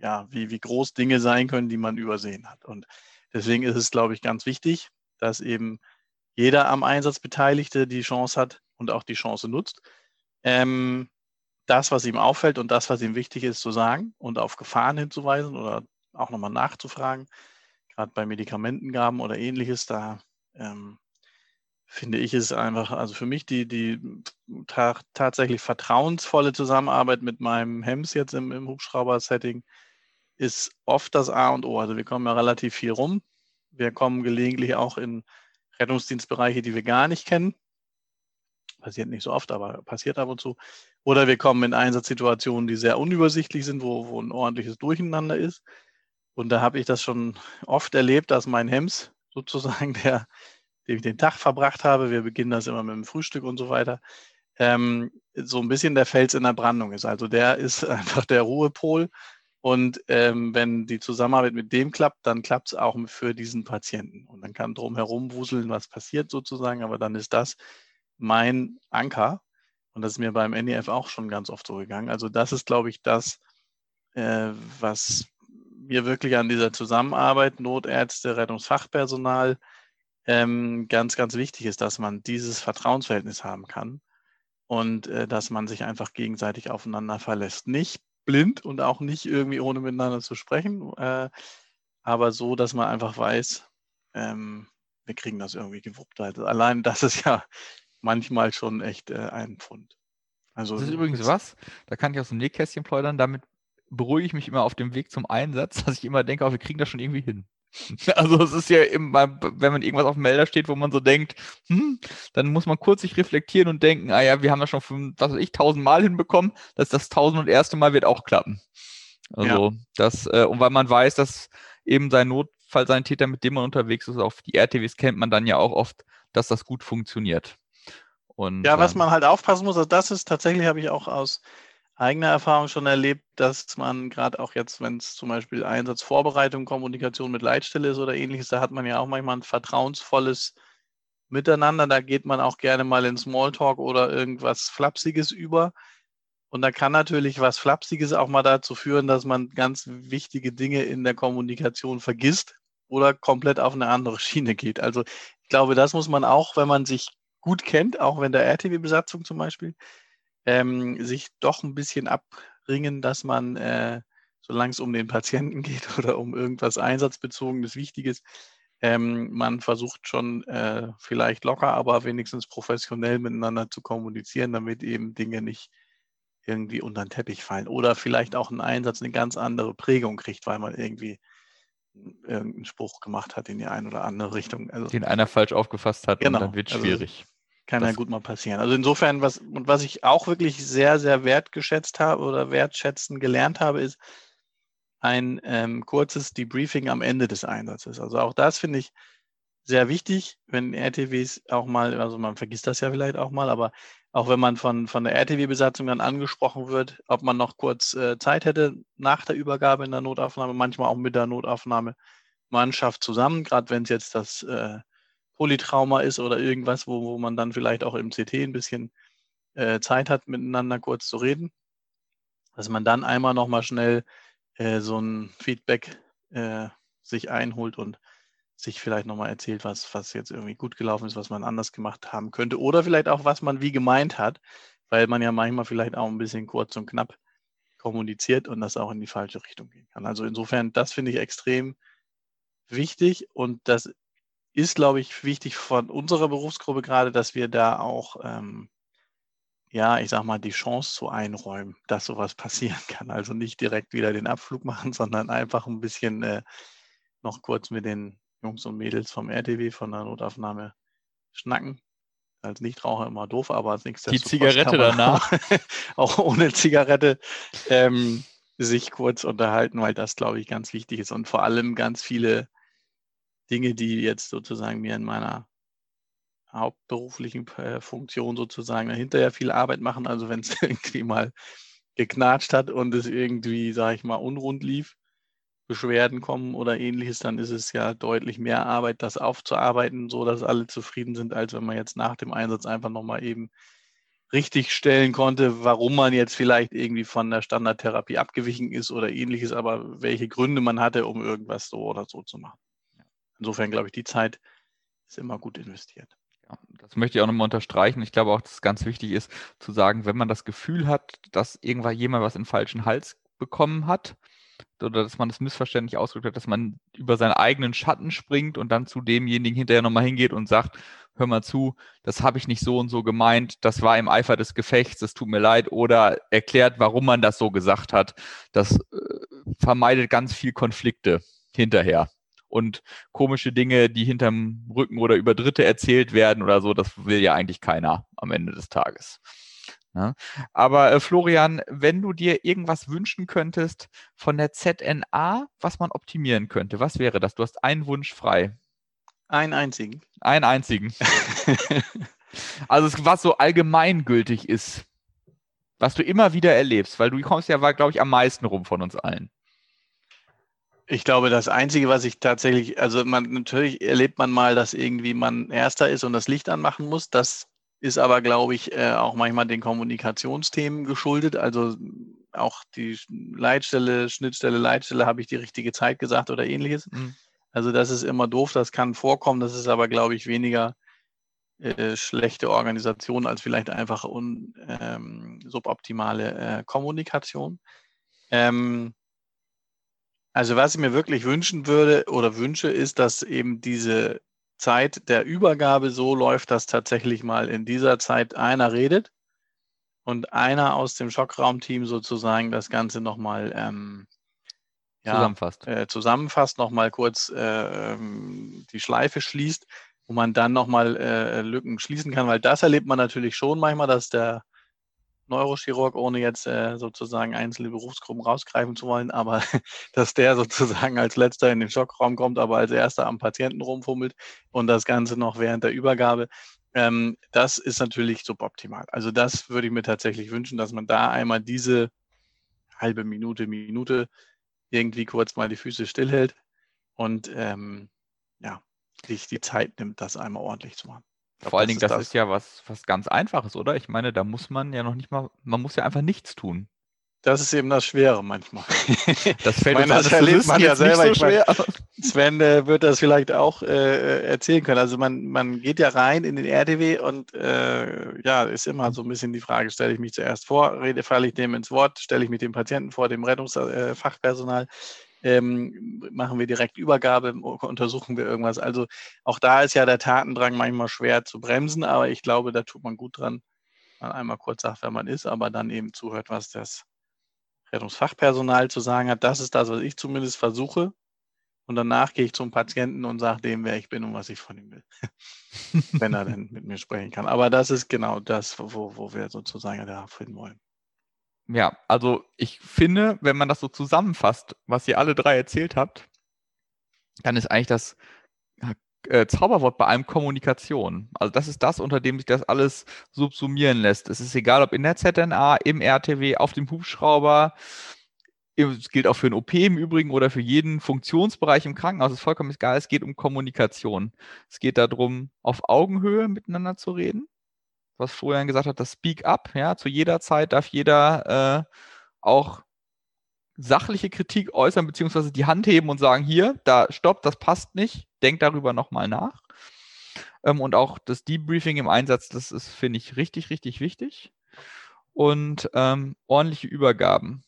ja, wie, wie groß Dinge sein können, die man übersehen hat. Und deswegen ist es, glaube ich, ganz wichtig, dass eben jeder am Einsatz Beteiligte die Chance hat und auch die Chance nutzt, ähm, das, was ihm auffällt und das, was ihm wichtig ist, zu sagen und auf Gefahren hinzuweisen oder auch nochmal nachzufragen. Gerade bei Medikamentengaben oder ähnliches, da ähm, finde ich es einfach, also für mich die, die ta tatsächlich vertrauensvolle Zusammenarbeit mit meinem Hems jetzt im, im Hubschrauber-Setting ist oft das A und O. Also wir kommen ja relativ viel rum. Wir kommen gelegentlich auch in Rettungsdienstbereiche, die wir gar nicht kennen. Passiert nicht so oft, aber passiert ab und zu. Oder wir kommen in Einsatzsituationen, die sehr unübersichtlich sind, wo, wo ein ordentliches Durcheinander ist. Und da habe ich das schon oft erlebt, dass mein Hems sozusagen, der, dem ich den Tag verbracht habe, wir beginnen das immer mit dem Frühstück und so weiter, ähm, so ein bisschen der Fels in der Brandung ist. Also der ist einfach der Ruhepol und ähm, wenn die Zusammenarbeit mit dem klappt, dann klappt es auch für diesen Patienten. Und dann kann drumherum wuseln, was passiert sozusagen, aber dann ist das mein Anker. Und das ist mir beim NEF auch schon ganz oft so gegangen. Also das ist, glaube ich, das, äh, was mir wirklich an dieser Zusammenarbeit, Notärzte, Rettungsfachpersonal, ähm, ganz, ganz wichtig ist, dass man dieses Vertrauensverhältnis haben kann und äh, dass man sich einfach gegenseitig aufeinander verlässt. Nicht blind und auch nicht irgendwie ohne miteinander zu sprechen, äh, aber so, dass man einfach weiß, ähm, wir kriegen das irgendwie gewuppt. Also allein das ist ja manchmal schon echt äh, ein Pfund. Also, das ist übrigens was, da kann ich aus dem Nähkästchen plaudern, damit beruhige ich mich immer auf dem Weg zum Einsatz, dass ich immer denke, oh, wir kriegen das schon irgendwie hin. Also es ist ja immer, wenn man irgendwas auf dem Melder steht, wo man so denkt, hm, dann muss man kurz sich reflektieren und denken, ah ja, wir haben das schon, fünf, was weiß ich, tausendmal hinbekommen, dass das tausend und erste Mal wird auch klappen. Also ja. das, äh, und weil man weiß, dass eben sein Notfall, sein Täter, mit dem man unterwegs ist, auf die RTWs kennt man dann ja auch oft, dass das gut funktioniert. Und, ja, was ähm, man halt aufpassen muss, also das ist tatsächlich, habe ich auch aus eigener Erfahrung schon erlebt, dass man gerade auch jetzt, wenn es zum Beispiel Einsatzvorbereitung, Kommunikation mit Leitstelle ist oder ähnliches, da hat man ja auch manchmal ein vertrauensvolles Miteinander. Da geht man auch gerne mal in Smalltalk oder irgendwas Flapsiges über. Und da kann natürlich was Flapsiges auch mal dazu führen, dass man ganz wichtige Dinge in der Kommunikation vergisst oder komplett auf eine andere Schiene geht. Also ich glaube, das muss man auch, wenn man sich gut kennt, auch wenn der RTW-Besatzung zum Beispiel, ähm, sich doch ein bisschen abringen, dass man äh, solange es um den Patienten geht oder um irgendwas Einsatzbezogenes, Wichtiges. Ähm, man versucht schon äh, vielleicht locker, aber wenigstens professionell miteinander zu kommunizieren, damit eben Dinge nicht irgendwie unter den Teppich fallen. Oder vielleicht auch ein Einsatz eine ganz andere Prägung kriegt, weil man irgendwie irgendeinen Spruch gemacht hat in die eine oder andere Richtung. Also, Den einer falsch aufgefasst hat genau, und dann wird es also schwierig. Also, kann das ja gut mal passieren. Also insofern, was, und was ich auch wirklich sehr, sehr wertgeschätzt habe oder wertschätzen gelernt habe, ist ein ähm, kurzes Debriefing am Ende des Einsatzes. Also auch das finde ich sehr wichtig, wenn RTWs auch mal, also man vergisst das ja vielleicht auch mal, aber auch wenn man von, von der RTW-Besatzung dann angesprochen wird, ob man noch kurz äh, Zeit hätte nach der Übergabe in der Notaufnahme, manchmal auch mit der Notaufnahmemannschaft zusammen, gerade wenn es jetzt das äh, Polytrauma ist oder irgendwas, wo, wo man dann vielleicht auch im CT ein bisschen äh, Zeit hat, miteinander kurz zu reden, dass man dann einmal nochmal schnell äh, so ein Feedback äh, sich einholt und sich vielleicht nochmal erzählt, was, was jetzt irgendwie gut gelaufen ist, was man anders gemacht haben könnte oder vielleicht auch, was man wie gemeint hat, weil man ja manchmal vielleicht auch ein bisschen kurz und knapp kommuniziert und das auch in die falsche Richtung gehen kann. Also insofern, das finde ich extrem wichtig und das ist, glaube ich, wichtig von unserer Berufsgruppe gerade, dass wir da auch, ähm, ja, ich sag mal, die Chance zu einräumen, dass sowas passieren kann. Also nicht direkt wieder den Abflug machen, sondern einfach ein bisschen äh, noch kurz mit den Jungs und Mädels vom RTW, von der Notaufnahme schnacken. Als Nichtraucher immer doof, aber als nächstes. Die Zigarette danach. auch ohne Zigarette ähm, sich kurz unterhalten, weil das, glaube ich, ganz wichtig ist. Und vor allem ganz viele Dinge, die jetzt sozusagen mir in meiner hauptberuflichen äh, Funktion sozusagen hinterher viel Arbeit machen. Also wenn es irgendwie mal geknatscht hat und es irgendwie, sage ich mal, unrund lief, Beschwerden kommen oder ähnliches, dann ist es ja deutlich mehr Arbeit, das aufzuarbeiten, so dass alle zufrieden sind, als wenn man jetzt nach dem Einsatz einfach nochmal eben richtig stellen konnte, warum man jetzt vielleicht irgendwie von der Standardtherapie abgewichen ist oder ähnliches, aber welche Gründe man hatte, um irgendwas so oder so zu machen. Insofern glaube ich, die Zeit ist immer gut investiert. Ja, das möchte ich auch nochmal unterstreichen. Ich glaube auch, dass es ganz wichtig ist, zu sagen, wenn man das Gefühl hat, dass irgendwann jemand was in falschen Hals bekommen hat, oder dass man das missverständlich ausgedrückt hat, dass man über seinen eigenen Schatten springt und dann zu demjenigen hinterher nochmal hingeht und sagt, hör mal zu, das habe ich nicht so und so gemeint, das war im Eifer des Gefechts, das tut mir leid, oder erklärt, warum man das so gesagt hat. Das äh, vermeidet ganz viel Konflikte hinterher. Und komische Dinge, die hinterm Rücken oder über Dritte erzählt werden oder so, das will ja eigentlich keiner am Ende des Tages. Ja. Ne? Aber äh, Florian, wenn du dir irgendwas wünschen könntest von der ZNA, was man optimieren könnte, was wäre das? Du hast einen Wunsch frei. Einen einzigen. Einen einzigen. also was so allgemeingültig ist, was du immer wieder erlebst, weil du kommst ja, glaube ich, am meisten rum von uns allen. Ich glaube, das Einzige, was ich tatsächlich, also man natürlich erlebt man mal, dass irgendwie man Erster ist und das Licht anmachen muss. Das ist aber, glaube ich, äh, auch manchmal den Kommunikationsthemen geschuldet. Also auch die Leitstelle, Schnittstelle, Leitstelle, habe ich die richtige Zeit gesagt oder ähnliches. Mhm. Also das ist immer doof, das kann vorkommen. Das ist aber, glaube ich, weniger äh, schlechte Organisation als vielleicht einfach un, ähm, suboptimale äh, Kommunikation. Ähm, also was ich mir wirklich wünschen würde oder wünsche, ist, dass eben diese Zeit der Übergabe so läuft, dass tatsächlich mal in dieser Zeit einer redet und einer aus dem Schockraumteam sozusagen das Ganze nochmal ähm, ja, zusammenfasst. Äh, zusammenfasst, nochmal kurz äh, ähm, die Schleife schließt, wo man dann nochmal äh, Lücken schließen kann, weil das erlebt man natürlich schon manchmal, dass der Neurochirurg, ohne jetzt äh, sozusagen einzelne Berufsgruppen rausgreifen zu wollen, aber dass der sozusagen als letzter in den Schockraum kommt, aber als erster am Patienten rumfummelt und das Ganze noch während der Übergabe. Ähm, das ist natürlich suboptimal. Also das würde ich mir tatsächlich wünschen, dass man da einmal diese halbe Minute, Minute irgendwie kurz mal die Füße stillhält und ähm, ja, sich die Zeit nimmt, das einmal ordentlich zu machen. Glaub, Vor allen Dingen, das, ist ja was, was ganz Einfaches, oder? Ich meine, da muss man ja noch nicht mal, man muss ja einfach nichts tun. Das ist eben das Schwere manchmal. Das fällt meine, das erlebt man ja jetzt nicht selber. so Ich schwer. Sven äh, wird das vielleicht auch äh, erzählen können. Also man, man geht ja rein in den RTW und äh, ja, ist immer so ein bisschen die Frage, stelle ich mich zuerst vor, rede, falle ich dem ins Wort, stelle ich mich dem Patienten vor, dem Rettungsfachpersonal, ähm, machen wir direkt Übergabe, untersuchen wir irgendwas. Also auch da ist ja der Tatendrang manchmal schwer zu bremsen, aber ich glaube, da tut man gut dran, man einmal kurz sagt, wer man ist, aber dann eben zuhört, was das Rettungsfachpersonal zu sagen hat. Das ist das, was ich zumindest versuche. Und danach gehe ich zum Patienten und sage dem, wer ich bin und was ich von ihm will. Wenn er denn mit mir sprechen kann. Aber das ist genau das, wo, wo wir sozusagen da finden wollen. Ja, also ich finde, wenn man das so zusammenfasst, was ihr alle drei erzählt habt, dann ist eigentlich das äh, Zauberwort bei allem Kommunikation. Also das ist das, unter dem sich das alles subsumieren lässt. Es ist egal, ob in der ZNA, im RTW, auf dem Hubschrauber. Es gilt auch für ein OP im Übrigen oder für jeden Funktionsbereich im Krankenhaus. Es ist vollkommen egal. Es geht um Kommunikation. Es geht darum, auf Augenhöhe miteinander zu reden. Was Florian gesagt hat, das Speak Up. Ja, zu jeder Zeit darf jeder äh, auch sachliche Kritik äußern, beziehungsweise die Hand heben und sagen, hier, da stopp, das passt nicht, denk darüber nochmal nach. Ähm, und auch das Debriefing im Einsatz, das ist, finde ich, richtig, richtig wichtig. Und ähm, ordentliche Übergaben.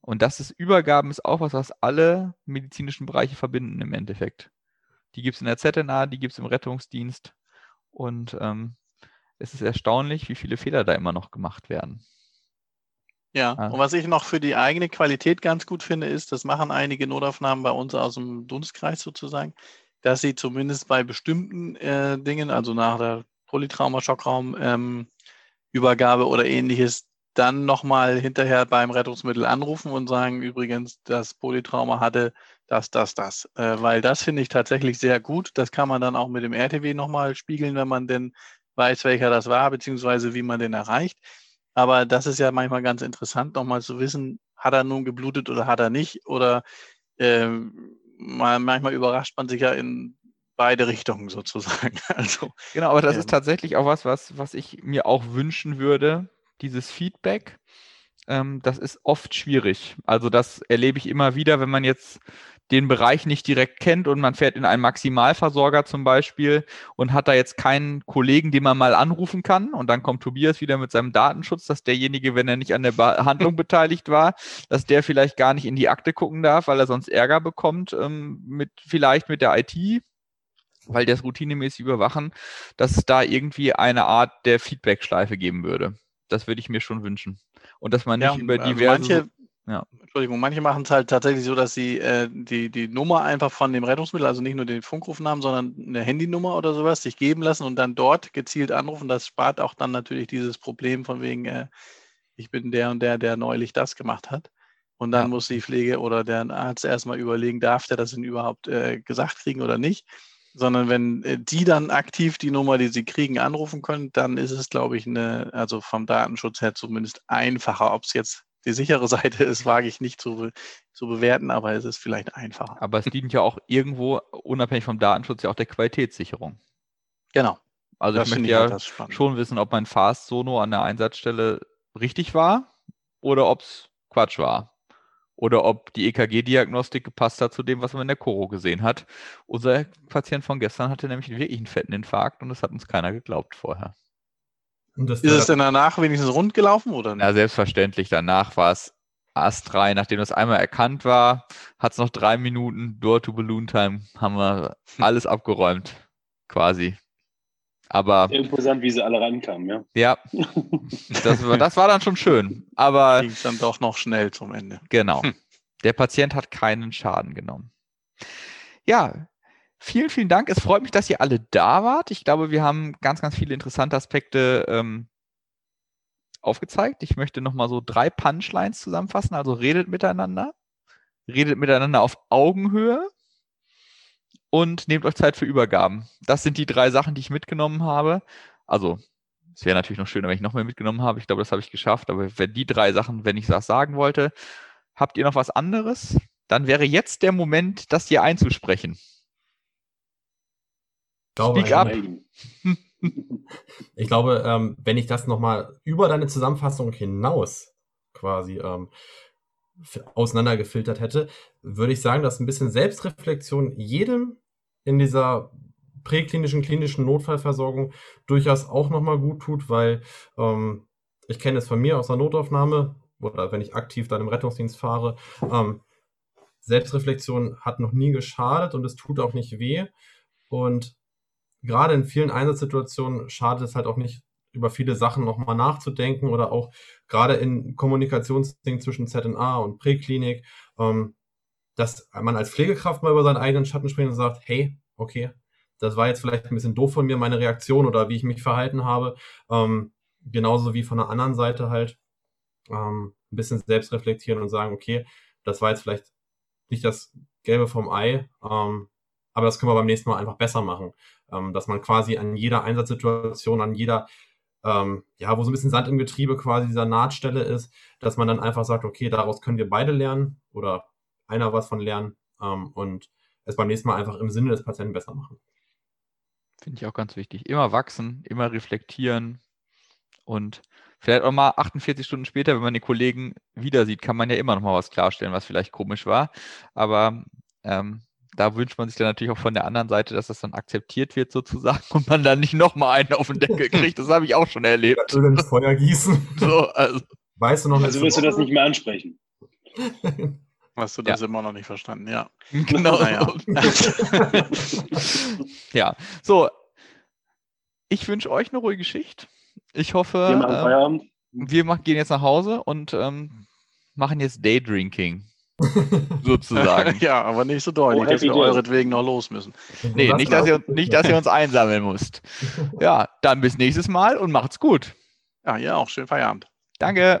Und das ist, Übergaben ist auch was, was alle medizinischen Bereiche verbinden im Endeffekt. Die gibt es in der ZNA, die gibt es im Rettungsdienst. Und ähm, es ist erstaunlich, wie viele Fehler da immer noch gemacht werden. Ja, Ah. und was ich noch für die eigene Qualität ganz gut finde, ist, das machen einige Notaufnahmen bei uns aus dem Dunstkreis sozusagen, dass sie zumindest bei bestimmten äh, Dingen, also nach der Polytrauma-Schockraum, ähm, Übergabe oder ähnliches, dann nochmal hinterher beim Rettungsmittel anrufen und sagen, übrigens, das Polytrauma hatte das, das, das. Äh, weil das finde ich tatsächlich sehr gut. Das kann man dann auch mit dem RTW nochmal spiegeln, wenn man denn weiß, welcher das war, beziehungsweise wie man den erreicht. Aber das ist ja manchmal ganz interessant, nochmal zu wissen, hat er nun geblutet oder hat er nicht? Oder mal, manchmal überrascht man sich ja in beide Richtungen sozusagen. Also Genau, aber das Ähm. ist tatsächlich auch was, was, was ich mir auch wünschen würde, dieses Feedback. Ähm, das ist oft schwierig. Also das erlebe ich immer wieder, wenn man jetzt den Bereich nicht direkt kennt und man fährt in einen Maximalversorger zum Beispiel und hat da jetzt keinen Kollegen, den man mal anrufen kann. Und dann kommt Tobias wieder mit seinem Datenschutz, dass derjenige, wenn er nicht an der Behandlung beteiligt war, dass der vielleicht gar nicht in die Akte gucken darf, weil er sonst Ärger bekommt, ähm, mit, vielleicht mit der IT, weil die das routinemäßig überwachen, dass es da irgendwie eine Art der Feedback-Schleife geben würde. Das würde ich mir schon wünschen. Und dass man nicht ja, über also diverse. manche, ja. Entschuldigung, manche machen es halt tatsächlich so, dass sie äh, die, die Nummer einfach von dem Rettungsmittel, also nicht nur den Funkrufnamen, sondern eine Handynummer oder sowas, sich geben lassen und dann dort gezielt anrufen. Das spart auch dann natürlich dieses Problem von wegen, äh, ich bin der und der, der neulich das gemacht hat. Und dann Ja. muss die Pflege oder der Arzt erstmal überlegen, darf der das denn überhaupt äh, gesagt kriegen oder nicht. Sondern wenn äh, die dann aktiv die Nummer, die sie kriegen, anrufen können, dann ist es, glaube ich, eine, also vom Datenschutz her zumindest einfacher. Ob es jetzt die sichere Seite ist, wage ich nicht zu, zu bewerten, aber es ist vielleicht einfacher. Aber es dient ja auch irgendwo, unabhängig vom Datenschutz, ja auch der Qualitätssicherung. Genau. Also das ich möchte ich ja schon wissen, ob mein Fast Sono an der Einsatzstelle richtig war oder ob es Quatsch war. Oder ob die EKG-Diagnostik gepasst hat zu dem, was man in der Choro gesehen hat. Unser Patient von gestern hatte nämlich wirklich einen fetten Infarkt und das hat uns keiner geglaubt vorher. Und das Ist es denn danach wenigstens rund gelaufen oder nicht? Na, selbstverständlich. Danach war es astrein. Nachdem das einmal erkannt war, hat es noch drei Minuten Door to Balloon Time. Haben wir alles abgeräumt, quasi. Aber Imposant, wie sie alle rankamen, ja. ja, das war, das war dann schon schön. Aber Ging es dann doch noch schnell zum Ende. genau, der Patient hat keinen Schaden genommen. Ja, vielen, vielen Dank. Es freut mich, dass ihr alle da wart. Ich glaube, wir haben ganz, ganz viele interessante Aspekte ähm, aufgezeigt. Ich möchte nochmal so drei Punchlines zusammenfassen. Also redet miteinander, redet miteinander auf Augenhöhe und nehmt euch Zeit für Übergaben. Das sind die drei Sachen, die ich mitgenommen habe. Also, es wäre natürlich noch schöner, wenn ich noch mehr mitgenommen habe. Ich glaube, das habe ich geschafft. Aber wenn die drei Sachen, wenn ich das sagen wollte, habt ihr noch was anderes? Dann wäre jetzt der Moment, das hier einzusprechen. Glaube, Speak up. Ich glaube, ähm, wenn ich das nochmal über deine Zusammenfassung hinaus quasi ähm, auseinandergefiltert hätte, würde ich sagen, dass ein bisschen Selbstreflexion jedem in dieser präklinischen, klinischen Notfallversorgung durchaus auch nochmal gut tut, weil ähm, ich kenne es von mir aus der Notaufnahme oder wenn ich aktiv dann im Rettungsdienst fahre. Ähm, Selbstreflexion hat noch nie geschadet und es tut auch nicht weh. Und gerade in vielen Einsatzsituationen schadet es halt auch nicht, über viele Sachen nochmal nachzudenken oder auch gerade in Kommunikationsdingen zwischen ZNA und Präklinik, ähm, dass man als Pflegekraft mal über seinen eigenen Schatten springt und sagt, hey, okay, das war jetzt vielleicht ein bisschen doof von mir, meine Reaktion oder wie ich mich verhalten habe. Ähm, genauso wie von der anderen Seite halt ähm, ein bisschen selbst reflektieren und sagen, okay, das war jetzt vielleicht nicht das Gelbe vom Ei, ähm, aber das können wir beim nächsten Mal einfach besser machen. Ähm, dass man quasi an jeder Einsatzsituation, an jeder, ähm, ja, wo so ein bisschen Sand im Getriebe quasi dieser Nahtstelle ist, dass man dann einfach sagt, okay, daraus können wir beide lernen oder einer was von lernen ähm, und es beim nächsten Mal einfach im Sinne des Patienten besser machen. Finde ich auch ganz wichtig. Immer wachsen, immer reflektieren und vielleicht auch mal 48 Stunden später, wenn man die Kollegen wieder sieht, kann man ja immer noch mal was klarstellen, was vielleicht komisch war. Aber ähm, da wünscht man sich dann natürlich auch von der anderen Seite, dass das dann akzeptiert wird sozusagen und man dann nicht nochmal einen auf den Deckel kriegt. Das habe ich auch schon erlebt. Öl ins Feuer gießen. So, also. Weißt du noch Also wirst du das nicht mehr ansprechen. Hast du das ja. immer noch nicht verstanden, ja. Genau. Naja. ja, so. Ich wünsche euch eine ruhige Schicht. Ich hoffe, Wir machen Feierabend. wir machen, gehen jetzt nach Hause und ähm, machen jetzt Daydrinking. sozusagen. ja, aber nicht so doll, Oh, dass wir euretwegen noch los müssen. Nee, nicht dass, ihr, nicht, dass ihr uns einsammeln müsst. Ja, dann bis nächstes Mal und macht's gut. Ja, ihr auch. Schönen Feierabend. Danke.